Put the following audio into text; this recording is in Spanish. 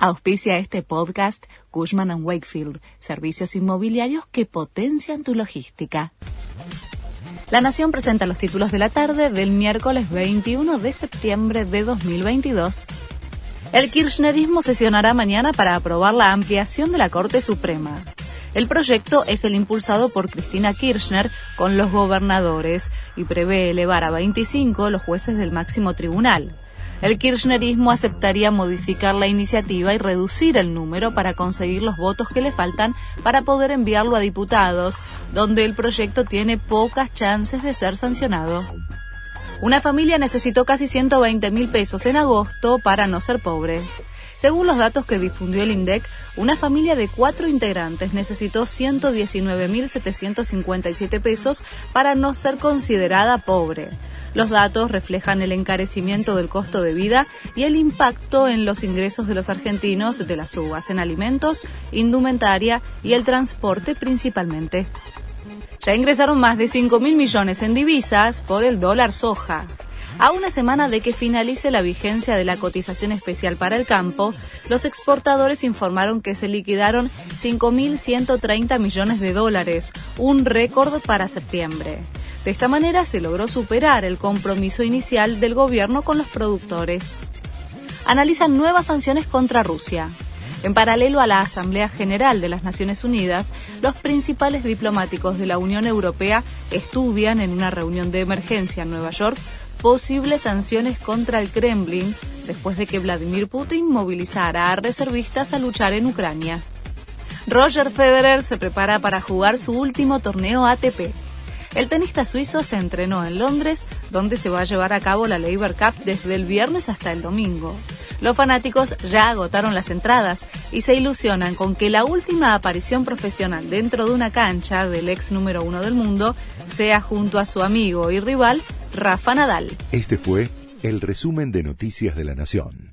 Auspicia este podcast Cushman ⁇ Wakefield, servicios inmobiliarios que potencian tu logística. La Nación presenta los títulos de la tarde del miércoles 21 de septiembre de 2022. El kirchnerismo sesionará mañana para aprobar la ampliación de la Corte Suprema. El proyecto es el impulsado por Cristina Kirchner con los gobernadores y prevé elevar a 25 los jueces del máximo tribunal. El kirchnerismo aceptaría modificar la iniciativa y reducir el número para conseguir los votos que le faltan para poder enviarlo a diputados, donde el proyecto tiene pocas chances de ser sancionado. Una familia necesitó casi 120 mil pesos en agosto para no ser pobre. Según los datos que difundió el INDEC, una familia de cuatro integrantes necesitó 119.757 pesos para no ser considerada pobre. Los datos reflejan el encarecimiento del costo de vida y el impacto en los ingresos de los argentinos de las uvas en alimentos, indumentaria y el transporte principalmente. Ya ingresaron más de 5 mil millones en divisas por el dólar soja. A una semana de que finalice la vigencia de la cotización especial para el campo, los exportadores informaron que se liquidaron 5.130 millones de dólares, un récord para septiembre. De esta manera se logró superar el compromiso inicial del gobierno con los productores. Analizan nuevas sanciones contra Rusia. En paralelo a la Asamblea General de las Naciones Unidas, los principales diplomáticos de la Unión Europea estudian en una reunión de emergencia en Nueva York posibles sanciones contra el Kremlin después de que Vladimir Putin movilizara a reservistas a luchar en Ucrania. Roger Federer se prepara para jugar su último torneo ATP. El tenista suizo se entrenó en Londres, donde se va a llevar a cabo la Labour Cup desde el viernes hasta el domingo. Los fanáticos ya agotaron las entradas y se ilusionan con que la última aparición profesional dentro de una cancha del ex número uno del mundo sea junto a su amigo y rival Rafa Nadal. Este fue el resumen de Noticias de la Nación.